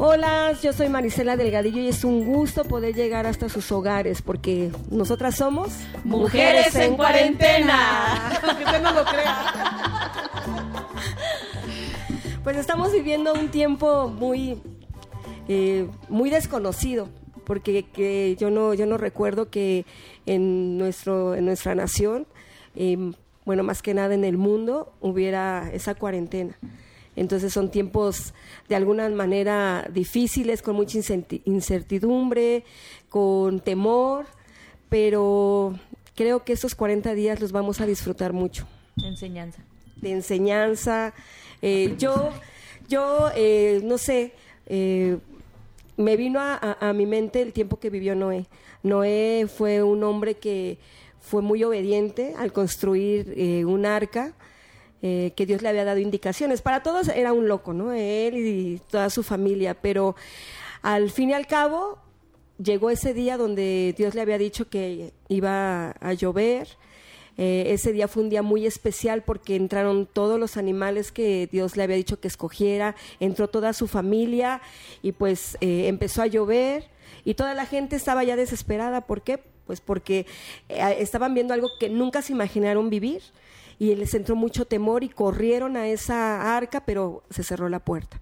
Hola, yo soy Marisela Delgadillo y es un gusto poder llegar hasta sus hogares porque nosotras somos Mujeres, en, cuarentena. Aunque usted no lo crea. Pues estamos viviendo un tiempo muy, eh, muy desconocido porque que yo no yo no recuerdo que en nuestro en nuestra nación eh, bueno más que nada en el mundo hubiera esa cuarentena entonces son tiempos de alguna manera difíciles, con mucha incertidumbre, con temor, pero creo que estos 40 días los vamos a disfrutar mucho. De enseñanza. De enseñanza. Eh, yo, yo eh, no sé, eh, me vino a, mi mente el tiempo que vivió Noé. Noé fue un hombre que fue muy obediente al construir un arca eh, que Dios le había dado indicaciones. Para todos era un loco, ¿no? Él y toda su familia, pero al fin y al cabo llegó ese día donde Dios le había dicho que iba a llover. Eh, ese día fue un día muy especial porque entraron todos los animales que Dios le había dicho que escogiera, entró toda su familia y pues eh, empezó a llover y toda la gente estaba ya desesperada. ¿Por qué? Pues porque estaban viendo algo que nunca se imaginaron vivir y les entró mucho temor y corrieron a esa arca, pero se cerró la puerta.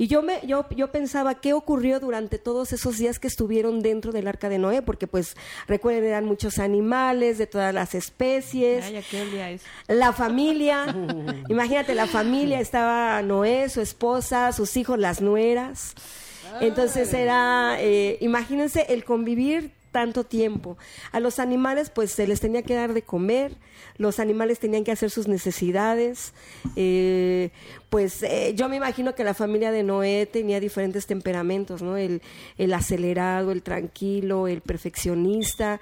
Y yo, me, yo, yo pensaba qué ocurrió durante todos esos días que estuvieron dentro del arca de Noé, porque pues recuerden, eran muchos animales de todas las especies. Ay, es? La familia, imagínate, la familia, estaba Noé, su esposa, sus hijos, las nueras. Entonces era, eh, imagínense el convivir tanto tiempo. A los animales pues se les tenía que dar de comer, los animales tenían que hacer sus necesidades. Eh, pues eh, yo me imagino que la familia de Noé tenía diferentes temperamentos, ¿no? El, el acelerado, el tranquilo, el perfeccionista.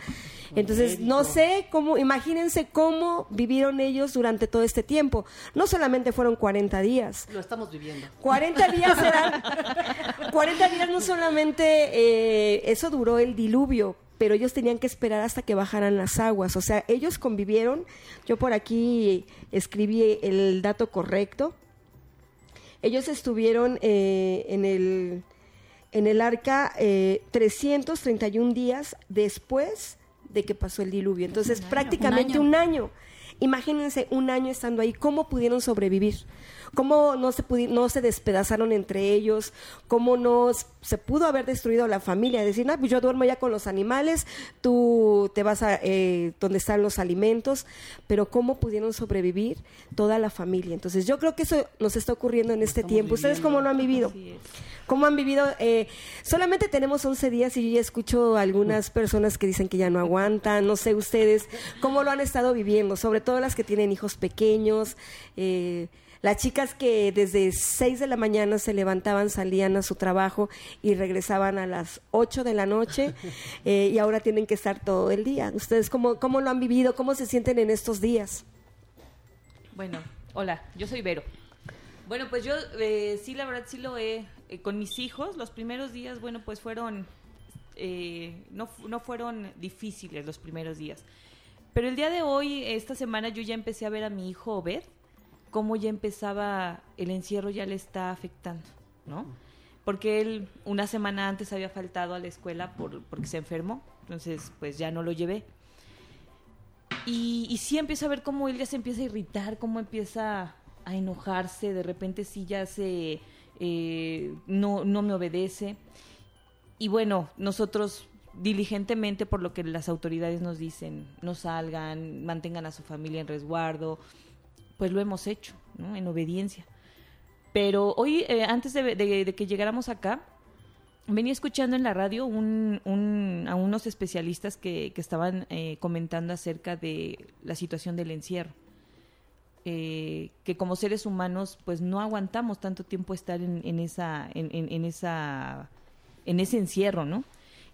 Entonces, no sé cómo, imagínense cómo vivieron ellos durante todo este tiempo. No solamente fueron 40 días. Lo estamos viviendo. 40 días eran, 40 días no solamente, eh, eso duró el diluvio, pero ellos tenían que esperar hasta que bajaran las aguas. O sea, ellos convivieron, yo por aquí escribí el dato correcto, ellos estuvieron eh, en, el, en el arca eh, 331 días después de que pasó el diluvio. Entonces, prácticamente Un año. Imagínense un año estando ahí, ¿cómo pudieron sobrevivir? ¿Cómo no se, no se despedazaron entre ellos? ¿Cómo no se pudo haber destruido la familia? Decir, ah, pues yo duermo ya con los animales, tú te vas a eh, donde están los alimentos, pero ¿cómo pudieron sobrevivir toda la familia? Entonces yo creo que eso nos está ocurriendo en este tiempo. ¿Ustedes cómo lo han vivido? ¿Cómo han vivido? Eh, solamente tenemos 11 días y yo ya escucho algunas personas que dicen que ya no aguantan, no sé ustedes, ¿cómo lo han estado viviendo? Sobre todo las que tienen hijos pequeños. Eh, las chicas que desde 6 de la mañana se levantaban, salían a su trabajo y regresaban a las 8 de la noche eh, y ahora tienen que estar todo el día. ¿Ustedes cómo, cómo lo han vivido? ¿Cómo se sienten en estos días? Bueno, hola, yo soy Vero. Bueno, pues yo eh, sí, la verdad sí lo he, eh, con mis hijos, los primeros días, bueno, pues fueron, no, no fueron difíciles los primeros días. Pero el día de hoy, esta semana, yo ya empecé a ver a mi hijo ver cómo ya empezaba el encierro ya le está afectando, ¿no? Porque él una semana antes había faltado a la escuela por, porque se enfermó, entonces pues ya no lo llevé. Y, y sí empiezo a ver cómo él ya se empieza a irritar, cómo empieza a enojarse, de repente sí ya se... Eh, no, no me obedece. Y bueno, nosotros diligentemente por lo que las autoridades nos dicen, no salgan, mantengan a su familia en resguardo, pues lo hemos hecho, ¿no? En obediencia. Pero hoy, eh, antes de, que llegáramos acá, venía escuchando en la radio un, a unos especialistas que, estaban eh, comentando acerca de la situación del encierro. Eh, que como seres humanos, pues no aguantamos tanto tiempo estar en, en esa, en, en, esa, en ese encierro, ¿no?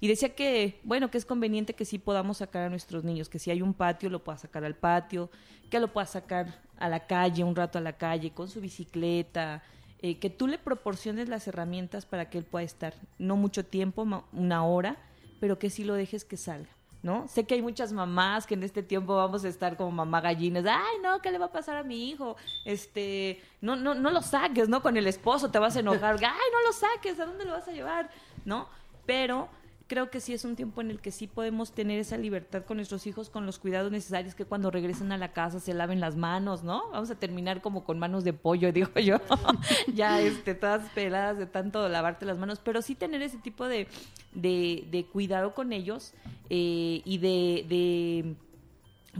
Y decía que, bueno, que es conveniente que sí podamos sacar a nuestros niños, que si hay un patio lo pueda sacar al patio, que lo pueda sacar a la calle, un rato a la calle, con su bicicleta, eh, que tú le proporciones las herramientas para que él pueda estar, no mucho tiempo, una hora, pero que sí lo dejes que salga. ¿no? Sé que hay muchas mamás que en este tiempo vamos a estar como mamá gallinas, ay, no, ¿qué le va a pasar a mi hijo? Este, no, no, no lo saques, ¿no? Con el esposo te vas a enojar, ay, no lo saques, ¿a dónde lo vas a llevar? ¿No? Pero creo que sí es un tiempo en el que sí podemos tener esa libertad con nuestros hijos, con los cuidados necesarios que cuando regresen a la casa se laven las manos, ¿no? Vamos a terminar como con manos de pollo, digo yo, ya este, todas peladas de tanto lavarte las manos, pero sí tener ese tipo de, de, cuidado con ellos eh, y de, de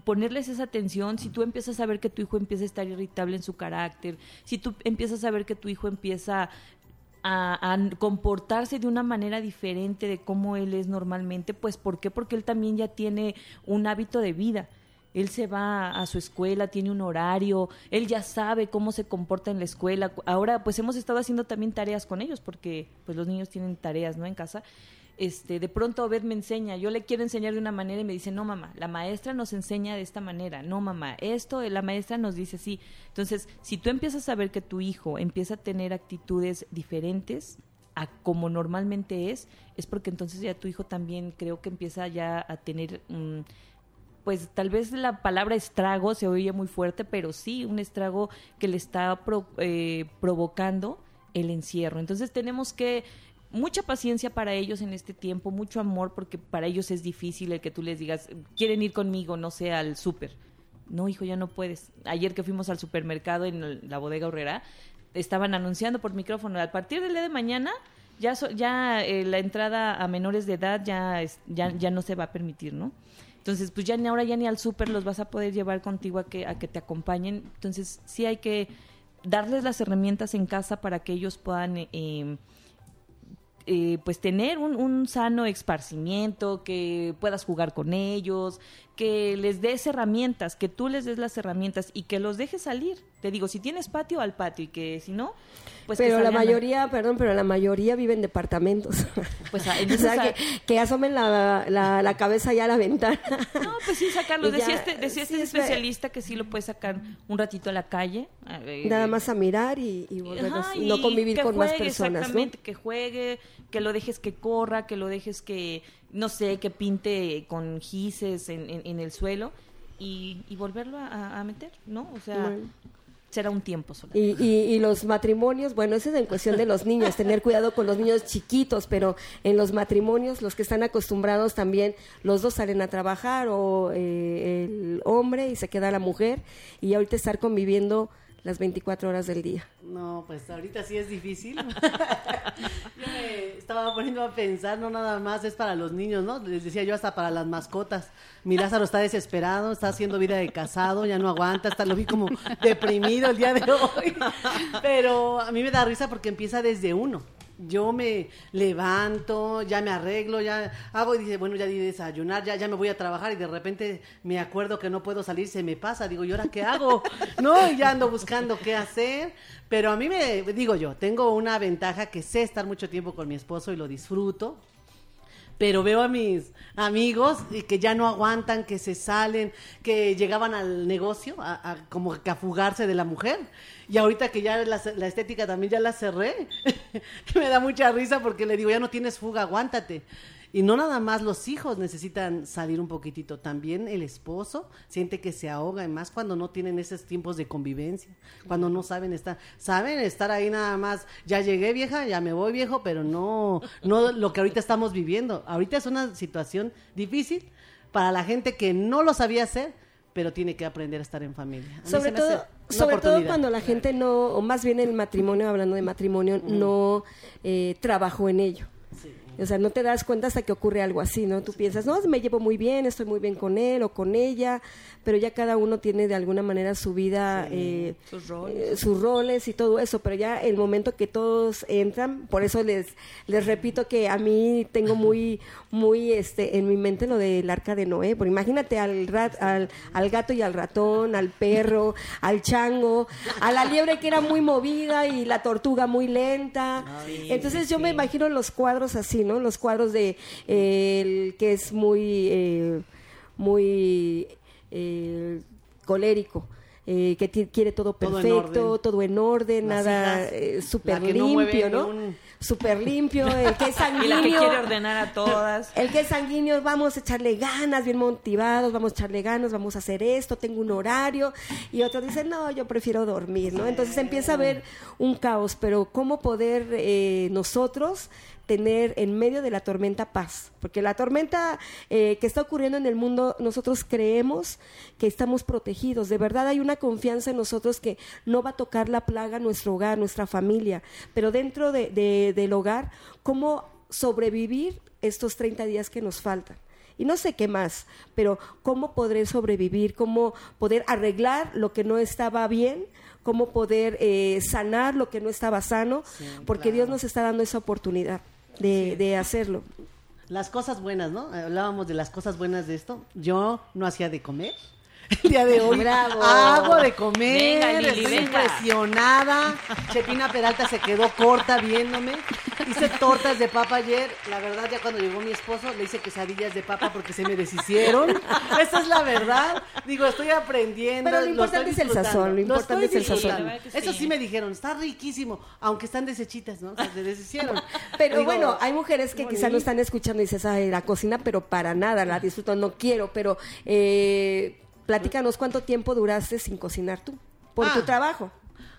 ponerles esa atención, si tú empiezas a ver que tu hijo empieza a estar irritable en su carácter, si tú empiezas a ver que tu hijo empieza a, comportarse de una manera diferente de cómo él es normalmente, pues ¿por qué? Porque él también ya tiene un hábito de vida. Él se va a su escuela, tiene un horario, él ya sabe cómo se comporta en la escuela. Ahora, pues hemos estado haciendo también tareas con ellos, porque pues los niños tienen tareas, ¿no? En casa este, de pronto Obed me enseña, yo le quiero enseñar de una manera y me dice, no mamá, la maestra nos enseña de esta manera, no mamá, esto la maestra nos dice sí. Entonces, si tú empiezas a ver que tu hijo empieza a tener actitudes diferentes a como normalmente es, es porque entonces ya tu hijo también creo que empieza ya a tener... pues tal vez la palabra estrago se oye muy fuerte, pero sí, un estrago que le está eh, provocando el encierro. Entonces tenemos que mucha paciencia para ellos en este tiempo, mucho amor, porque para ellos es difícil el que tú les digas, quieren ir conmigo, no sé, al súper. No, hijo, ya no puedes. Ayer que fuimos al supermercado en la bodega Horrera, estaban anunciando por micrófono, a partir del día de mañana ya, ya eh, la entrada a menores de edad ya, ya, ya no se va a permitir, ¿no? Entonces, pues ya ni ahora ya ni al súper los vas a poder llevar contigo a que, a que te acompañen. Entonces, sí hay que darles las herramientas en casa para que ellos puedan... Eh, eh, pues tener un, un, sano esparcimiento, que puedas jugar con ellos, que les des herramientas, que tú les des las herramientas y que los dejes salir. Te digo, si tienes patio, al patio y que si no, pues pero la mayoría, perdón, pero la mayoría vive en departamentos. Pues ah, o sea, que, asomen la, la, cabeza ya a la ventana. No, pues sí, sacarlo. Decía, este, decía este especialista que sí lo puedes sacar un ratito a la calle. Nada más a mirar y, y, y no convivir con más personas. Exactamente, que juegue, que lo dejes que corra, que lo dejes que, no sé, que pinte con gises en, en, el suelo y, y volverlo a, meter, ¿no? O sea, será un tiempo solo. Y, y, los matrimonios, bueno, eso es en cuestión de los niños, tener cuidado con los niños chiquitos, pero en los matrimonios, los que están acostumbrados también, los dos salen a trabajar o eh, el hombre y se queda la mujer y ahorita estar conviviendo las 24 horas del día. No, pues ahorita sí es difícil. yo estaba poniendo a pensar, no nada más es para los niños, ¿no? Les decía yo hasta para las mascotas. Mi Lázaro está desesperado, está haciendo vida de casado, ya no aguanta, hasta lo vi como deprimido el día de hoy. Pero a mí me da risa porque empieza desde uno yo me levanto, ya me arreglo, ya hago y dice, bueno, ya di desayunar, ya, ya me voy a trabajar y de repente me acuerdo que no puedo salir, se me pasa, digo, ¿y ahora qué hago? No, y ya ando buscando qué hacer, pero a mí me, digo yo, tengo una ventaja que sé estar mucho tiempo con mi esposo y lo disfruto, pero veo a mis amigos que ya no aguantan, que se salen, que llegaban al negocio como que a fugarse de la mujer. Y ahorita que ya la, la estética también ya la cerré, me da mucha risa porque le digo, ya no tienes fuga, aguántate. Y no nada más los hijos necesitan salir un poquitito, también el esposo siente que se ahoga, y más cuando no tienen esos tiempos de convivencia, cuando no saben estar, saben estar ahí nada más, ya llegué vieja, ya me voy viejo, pero no, no lo que ahorita estamos viviendo. Ahorita es una situación difícil para la gente que no lo sabía hacer, pero tiene que aprender a estar en familia. sobre todo, sobre todo cuando la gente no, o más bien el matrimonio, hablando de matrimonio, no eh, trabajó en ello. O sea, no te das cuenta hasta que ocurre algo así, ¿no? Tú piensas, no, me llevo muy bien, estoy muy bien con él o con ella, pero ya cada uno tiene de alguna manera su vida, eh, sus, roles. Eh, sus roles y todo eso, pero ya el momento que todos entran, por eso les, les repito que a mí tengo muy, muy este, en mi mente lo del arca de Noé, porque imagínate al, rat, al, al gato y al ratón, al perro, al chango, a la liebre que era muy movida y la tortuga muy lenta. Entonces yo me imagino los cuadros así, ¿no? Los cuadros de el que es muy, eh, muy eh, colérico. Eh, que quiere todo Todo en perfecto, orden. todo en orden, nada eh, súper no limpio, ni ¿no? un- Súper limpio, el que es Y la que sanguíneo. quiere ordenar a todas. El que es sanguíneo, vamos a echarle ganas, bien motivados, vamos a echarle ganas, vamos a hacer esto, tengo un horario. Y otros dicen, no, yo prefiero dormir, ¿no? Entonces empieza a haber un caos, pero ¿cómo poder eh, nosotros tener en medio de la tormenta paz? Porque la tormenta eh, que está ocurriendo en el mundo, nosotros creemos que estamos protegidos. De verdad hay una confianza en nosotros que no va a tocar la plaga nuestro hogar, nuestra familia. Pero dentro de- de- del hogar, ¿cómo sobrevivir estos 30 días que nos faltan. Y no sé qué más, pero cómo podré sobrevivir, cómo poder arreglar lo que no estaba bien, cómo poder eh, sanar lo que no estaba sano, porque Dios nos está dando esa oportunidad de, de hacerlo. Las cosas buenas, ¿no? Hablábamos de las cosas buenas de esto. Yo no hacía de comer. El día de hoy Bravo. hago de comer. Venga, Lili, estoy venga. impresionada. Chepina Peralta se quedó corta viéndome. Hice tortas de papa ayer. La verdad, ya cuando llegó mi esposo, le hice quesadillas de papa porque se me deshicieron. Esa es la verdad. Digo, estoy aprendiendo. Pero lo importante es el sazón, lo importante es el sazón. que Eso sí. sí me dijeron, está riquísimo, aunque están deshechitas, ¿no? O sea, se deshicieron. Pero Digo, bueno, hay mujeres que qué quizá no están escuchando y dices, ay, la cocina, pero para nada, la disfruto, no quiero, pero eh, platícanos cuánto tiempo duraste sin cocinar tú, por Ah. tu trabajo.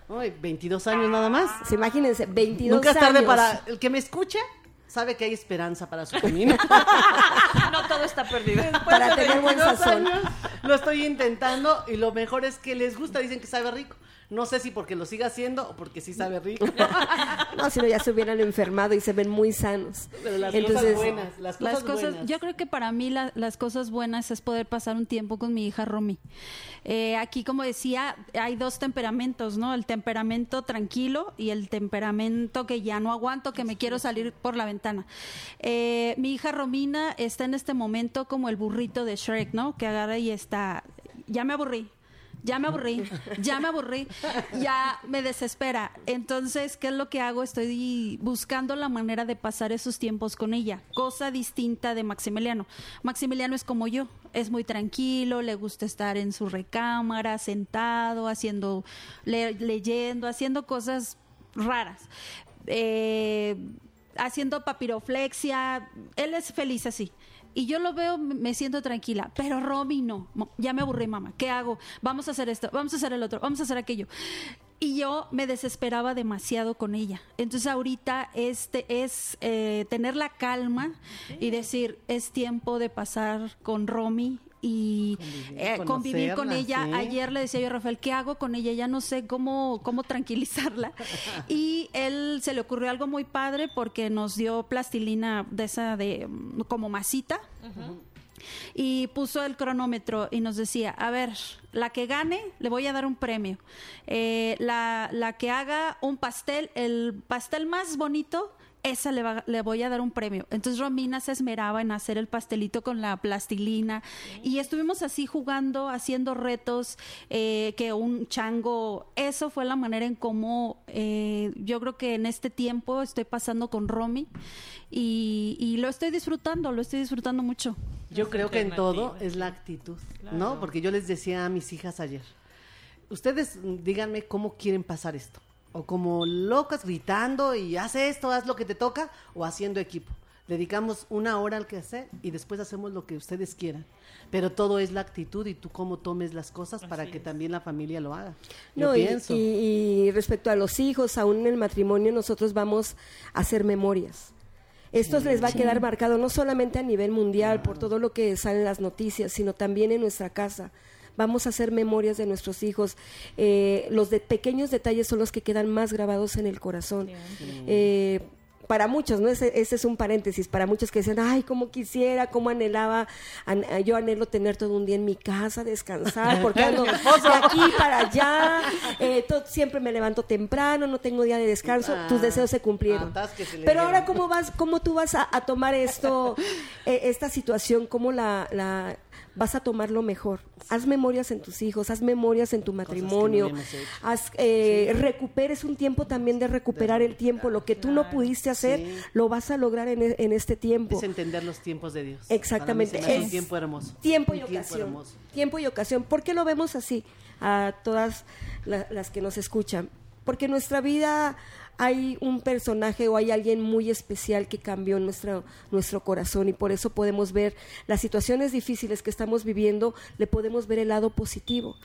Ay, 22 años nada más. Pues imagínense, 22 Nunca es tarde años. para el que me escucha. Sabe que hay esperanza para su camino. No todo está perdido. Para Después de tener buen 22 sazón. años, lo estoy intentando y lo mejor es que les gusta, dicen que sabe rico. No sé si porque lo siga haciendo o porque sí sabe rico. No, si no ya se hubieran enfermado y se ven muy sanos. Pero las Entonces, cosas buenas, las cosas, Las cosas, buenas. yo creo que para mí la- las cosas buenas es poder pasar un tiempo con mi hija Romy. Eh, aquí, como decía, hay dos temperamentos, ¿no? El temperamento tranquilo y el temperamento que ya no aguanto, que me quiero salir por la ventana. Eh, mi hija Romina está en este momento como el burrito de Shrek, ¿no? Que agarra y está, ya me aburrí. Ya me aburrí, ya me aburrí, ya me desespera. Entonces, ¿qué es lo que hago? Estoy buscando la manera de pasar esos tiempos con ella, cosa distinta de Maximiliano. Maximiliano es como yo, es muy tranquilo, le gusta estar en su recámara, sentado, haciendo, le- leyendo, haciendo cosas raras. Eh, haciendo papiroflexia, él es feliz así. Y yo lo veo, me siento tranquila, pero Romy no, ya me aburrí, mamá, ¿qué hago? Vamos a hacer esto, vamos a hacer el otro, vamos a hacer aquello. Y yo me desesperaba demasiado con ella. Entonces ahorita este es eh, tener la calma y decir, es tiempo de pasar con Romy y Convivir, eh, convivir con ella. sí. Ayer le decía yo a Rafael, ¿qué hago con ella? Ya no sé cómo, cómo tranquilizarla. Y él se le ocurrió algo muy padre porque nos dio plastilina de esa de mm, como masita. Y puso el cronómetro y nos decía, a ver, la que gane le voy a dar un premio. Eh, la, la que haga un pastel, el pastel más bonito, esa le, va- le voy a dar un premio. Entonces Romina se esmeraba en hacer el pastelito con la plastilina y estuvimos así jugando, haciendo retos, eh, que un chango, eso fue la manera en cómo eh, yo creo que en este tiempo estoy pasando con Romy y, y lo estoy disfrutando, lo estoy disfrutando mucho. Yo creo que en todo es la actitud, Claro. ¿no? Porque yo les decía a mis hijas ayer, ustedes mm, díganme cómo quieren pasar esto. O como locas gritando y haz esto, haz lo que te toca, o haciendo equipo. Dedicamos una hora al que hacer y después hacemos lo que ustedes quieran. Pero todo es la actitud y tú cómo tomes las cosas para que también la familia lo haga. Yo No, y, pienso. y- y respecto a los hijos, aún en el matrimonio, nosotros vamos a hacer memorias. Esto les va a quedar marcado no solamente a nivel mundial por todo lo que sale en las noticias, sino también en nuestra casa. Vamos a hacer memorias de nuestros hijos. Eh, los de pequeños detalles son los que quedan más grabados en el corazón. Eh, para muchos, ¿no? Ese, ese es un paréntesis, para muchos que dicen, ay, cómo quisiera, cómo anhelaba, an- yo anhelo tener todo un día en mi casa, descansar, porque ando de aquí para allá, eh, to- siempre me levanto temprano, no tengo día de descanso, Ah, tus deseos se cumplieron. Pero ahora, ¿cómo vas, cómo tú vas a, a tomar esto, eh, esta situación, cómo la, la, vas a tomar lo mejor. Haz memorias en tus hijos, haz memorias en tu matrimonio, no haz, eh, recuperes un tiempo también de recuperar el tiempo. Lo que tú no pudiste hacer, Sí. lo vas a lograr en, e- en este tiempo. Es entender los tiempos de Dios. Exactamente. Es un tiempo hermoso. Tiempo y Un tiempo ocasión. hermoso. Tiempo y ocasión. ¿Por qué lo vemos así a todas la- las que nos escuchan? Porque nuestra vida hay un personaje o hay alguien muy especial que cambió nuestro, nuestro corazón y por eso podemos ver las situaciones difíciles que estamos viviendo, le podemos ver el lado positivo.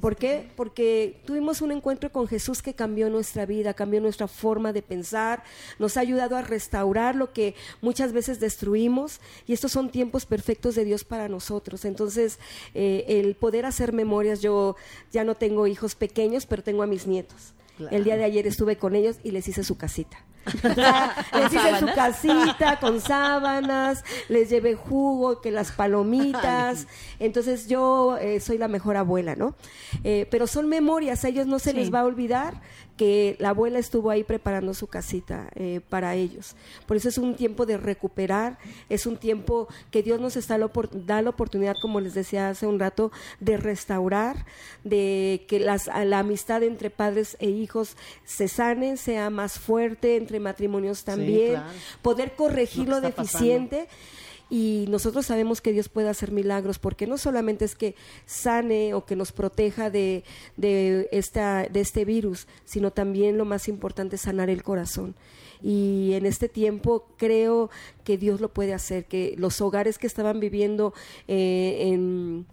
¿Por qué? Porque tuvimos un encuentro con Jesús que cambió nuestra vida, cambió nuestra forma de pensar, nos ha ayudado a restaurar lo que muchas veces destruimos y estos son tiempos perfectos de Dios para nosotros. Entonces, eh, el poder hacer memorias, yo ya no tengo hijos pequeños, pero tengo a mis nietos. Claro. El día de ayer estuve con ellos y les hice su casita. O sea, les hice su casita con sábanas, les llevé jugo, que las palomitas. Entonces yo eh, soy la mejor abuela, ¿no? Eh, pero son memorias, a ellos no se Sí. les va a olvidar que la abuela estuvo ahí preparando su casita eh, para ellos. Por eso es un tiempo de recuperar, es un tiempo que Dios nos está la da la oportunidad, como les decía hace un rato, de restaurar, de que las, la amistad entre padres e hijos se sane, sea más fuerte, entre matrimonios también, claro. poder corregir Lo deficiente. Y nosotros sabemos que Dios puede hacer milagros, porque no solamente es que sane o que nos proteja de, de, esta, de este virus, sino también lo más importante es sanar el corazón. Y en este tiempo creo que Dios lo puede hacer, que los hogares que estaban viviendo eh, en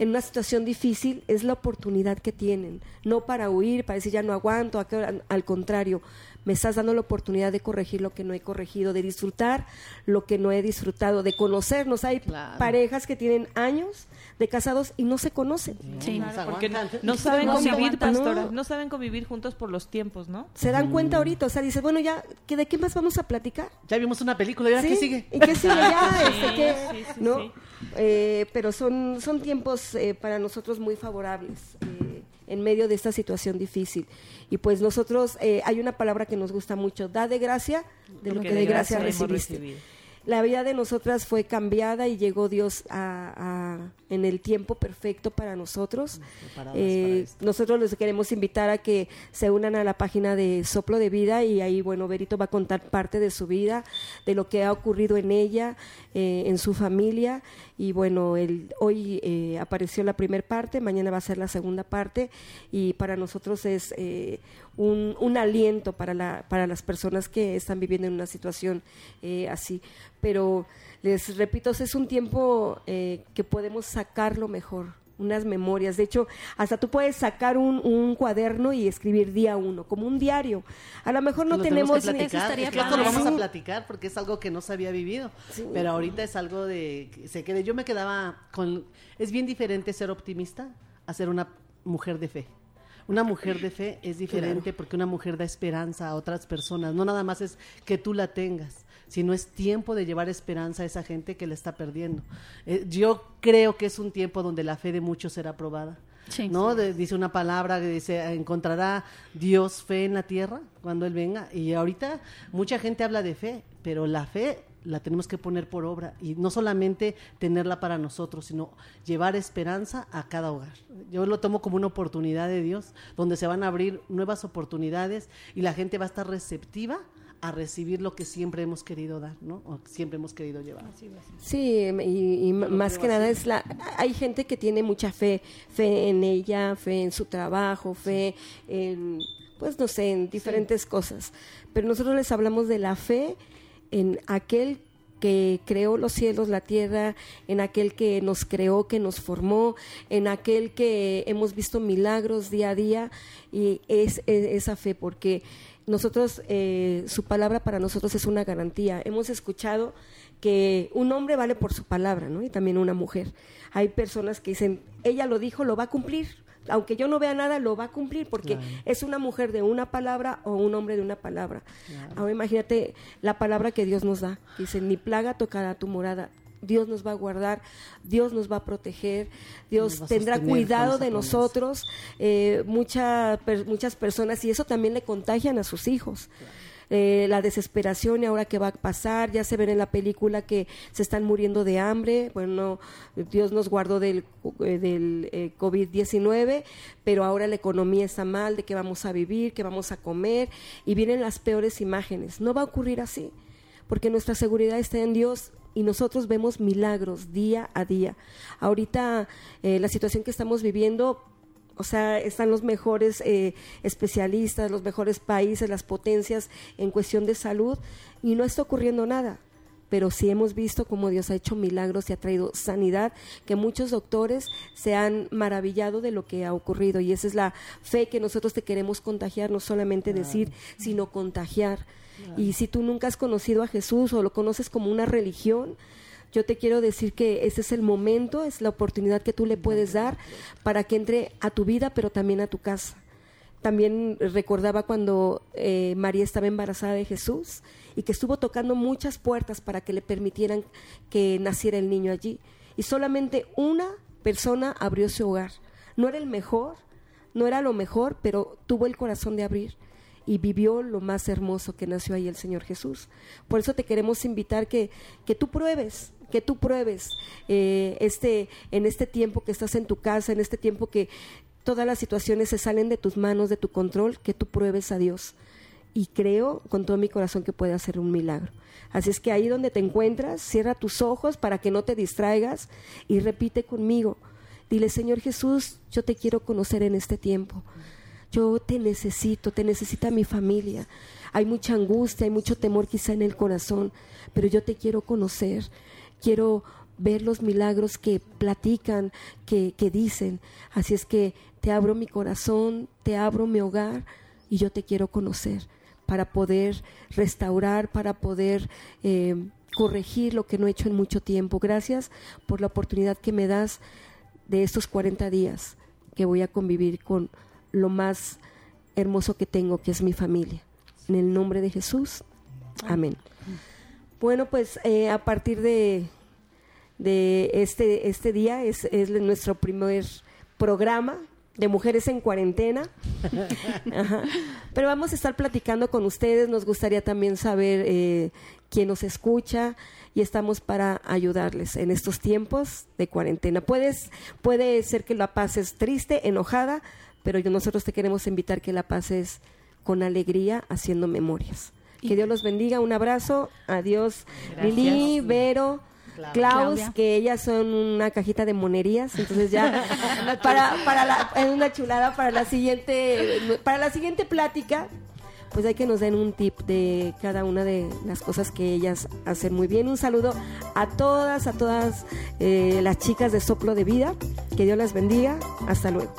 en una situación difícil es la oportunidad que tienen, no para huir, para decir ya no aguanto, al contrario, me estás dando la oportunidad de corregir lo que no he corregido, de disfrutar lo que no he disfrutado, de conocernos. Hay Claro. parejas que tienen años de casados y no se conocen. Sí. No se Porque no saben No convivir, pastora. no. No saben convivir juntos por los tiempos, ¿no? Se dan cuenta ahorita, o sea, dices, bueno, ya, ¿que ¿de qué más vamos a platicar? Ya vimos una película, ¿y ahora ¿Sí? qué sigue? ¿Y qué sigue ya? Sí, Este, ¿qué? sí, sí, ¿No? sí. Eh, pero son, son tiempos eh, para nosotros muy favorables eh, en medio de esta situación difícil. Y pues nosotros, eh, hay una palabra que nos gusta mucho, da de gracia de lo que de gracia recibiste. La vida de nosotras fue cambiada y llegó Dios a- en el tiempo perfecto para nosotros. Eh, para nosotros les queremos invitar a que se unan a la página de Soplo de Vida y ahí, bueno, Berito va a contar parte de su vida, de lo que ha ocurrido en ella, eh, en su familia. Y bueno, el, hoy eh, apareció la primera parte, mañana va a ser la segunda parte y para nosotros es un, un aliento para, la, para las personas que están viviendo en una situación así. Pero les repito, es un tiempo que podemos sacarlo mejor unas memorias. De hecho, hasta tú puedes sacar un, un cuaderno y escribir día uno, como un diario. A lo mejor no Lo tenemos... que ni- platicar. estaría Es que esto lo vamos a Sí. platicar porque es algo que no se había vivido. Pero ahorita es algo de que se quede. Yo me quedaba con. Es bien diferente ser optimista a ser una mujer de fe. Una mujer de fe es diferente porque una mujer da esperanza a otras personas. No nada más es que tú la tengas, sino es tiempo de llevar esperanza a esa gente que la está perdiendo. Eh, yo creo que es un tiempo donde la fe de muchos será probada. Sí. ¿no? De- dice una palabra que dice, encontrará Dios fe en la tierra cuando Él venga. Y ahorita mucha gente habla de fe, pero la fe la tenemos que poner por obra y no solamente tenerla para nosotros, sino llevar esperanza a cada hogar. Yo lo tomo como una oportunidad de Dios, donde se van a abrir nuevas oportunidades y la gente va a estar receptiva a recibir lo que siempre hemos querido dar, ¿no? O siempre hemos querido llevar. Sí, y, y más que nada es la... Hay gente que tiene mucha fe, fe en ella, fe en su trabajo, fe en, pues no sé, en diferentes cosas. Pero nosotros les hablamos de la fe en aquel que creó los cielos, la tierra, en aquel que nos creó, que nos formó, en aquel que hemos visto milagros día a día, y es, es- esa fe, porque nosotros, eh, su palabra para nosotros es una garantía. Hemos escuchado que un hombre vale por su palabra, ¿no? Y también una mujer. Hay personas que dicen, ella lo dijo, lo va a cumplir. Aunque yo no vea nada, lo va a cumplir porque es una mujer de una palabra o un hombre de una palabra. Ahora imagínate la palabra que Dios nos da. Dice, ni plaga tocará tu morada. Dios nos va a guardar, Dios nos va a proteger, Dios tendrá cuidado de nosotros, eh, mucha per- muchas personas, y eso también le contagian a sus hijos. eh, la desesperación y ahora qué va a pasar, ya se ven en la película que se están muriendo de hambre, bueno, Dios nos guardó del, eh, del eh, COVID-19, pero ahora la economía está mal, de qué vamos a vivir, qué vamos a comer, y vienen las peores imágenes. No va a ocurrir así, porque nuestra seguridad está en Dios y nosotros vemos milagros día a día. Ahorita eh, la situación que estamos viviendo o sea, están los mejores eh, especialistas, los mejores países, las potencias en cuestión de salud y no está ocurriendo nada. Pero sí hemos visto cómo Dios ha hecho milagros y ha traído sanidad, que muchos doctores se han maravillado de lo que ha ocurrido. Y esa es la fe que nosotros te queremos contagiar, no solamente decir, sino contagiar. Y si tú nunca has conocido a Jesús o lo conoces como una religión, yo te quiero decir que ese es el momento, es la oportunidad que tú le puedes dar para que entre a tu vida, pero también a tu casa. También recordaba cuando eh, María estaba embarazada de Jesús y que estuvo tocando muchas puertas para que le permitieran que naciera el niño allí. Y solamente una persona abrió su hogar. No era el mejor, no era lo mejor, pero tuvo el corazón de abrir y vivió lo más hermoso que nació ahí el Señor Jesús. Por eso te queremos invitar que, que tú pruebes, que tú pruebes eh, este, en este tiempo que estás en tu casa, en este tiempo que todas las situaciones se salen de tus manos, de tu control, que tú pruebes a Dios. Y creo con todo mi corazón que puede hacer un milagro. Así es que ahí donde te encuentras, cierra tus ojos para que no te distraigas y repite conmigo. Dile, Señor Jesús, yo te quiero conocer en este tiempo. Yo te necesito, te necesita mi familia. Hay mucha angustia, hay mucho temor quizá en el corazón, pero yo te quiero conocer quiero ver los milagros que platican, que, que dicen. Así es que te abro mi corazón, te abro mi hogar y yo te quiero conocer para poder restaurar, para poder eh, corregir lo que no he hecho en mucho tiempo. Gracias por la oportunidad que me das de estos 40 días que voy a convivir con lo más hermoso que tengo, que es mi familia. En el nombre de Jesús. Amén. Bueno, pues eh, a partir de, de este, este día es, es nuestro primer programa de mujeres en cuarentena. Pero vamos a estar platicando con ustedes. Nos gustaría también saber eh, quién nos escucha y estamos para ayudarles en estos tiempos de cuarentena. Puedes, puede ser que la pases triste, enojada, pero nosotros te queremos invitar que la pases con alegría haciendo memorias. Que Dios los bendiga. Un abrazo. Adiós, Lili, Vero. Klaus, que ellas son una cajita de monerías, entonces ya para, para la, una chulada para la siguiente, para la siguiente plática, pues hay que nos den un tip de cada una de las cosas que ellas hacen muy bien. Un saludo a todas, a todas eh, las chicas de Soplo de Vida. Que Dios las bendiga. Hasta luego.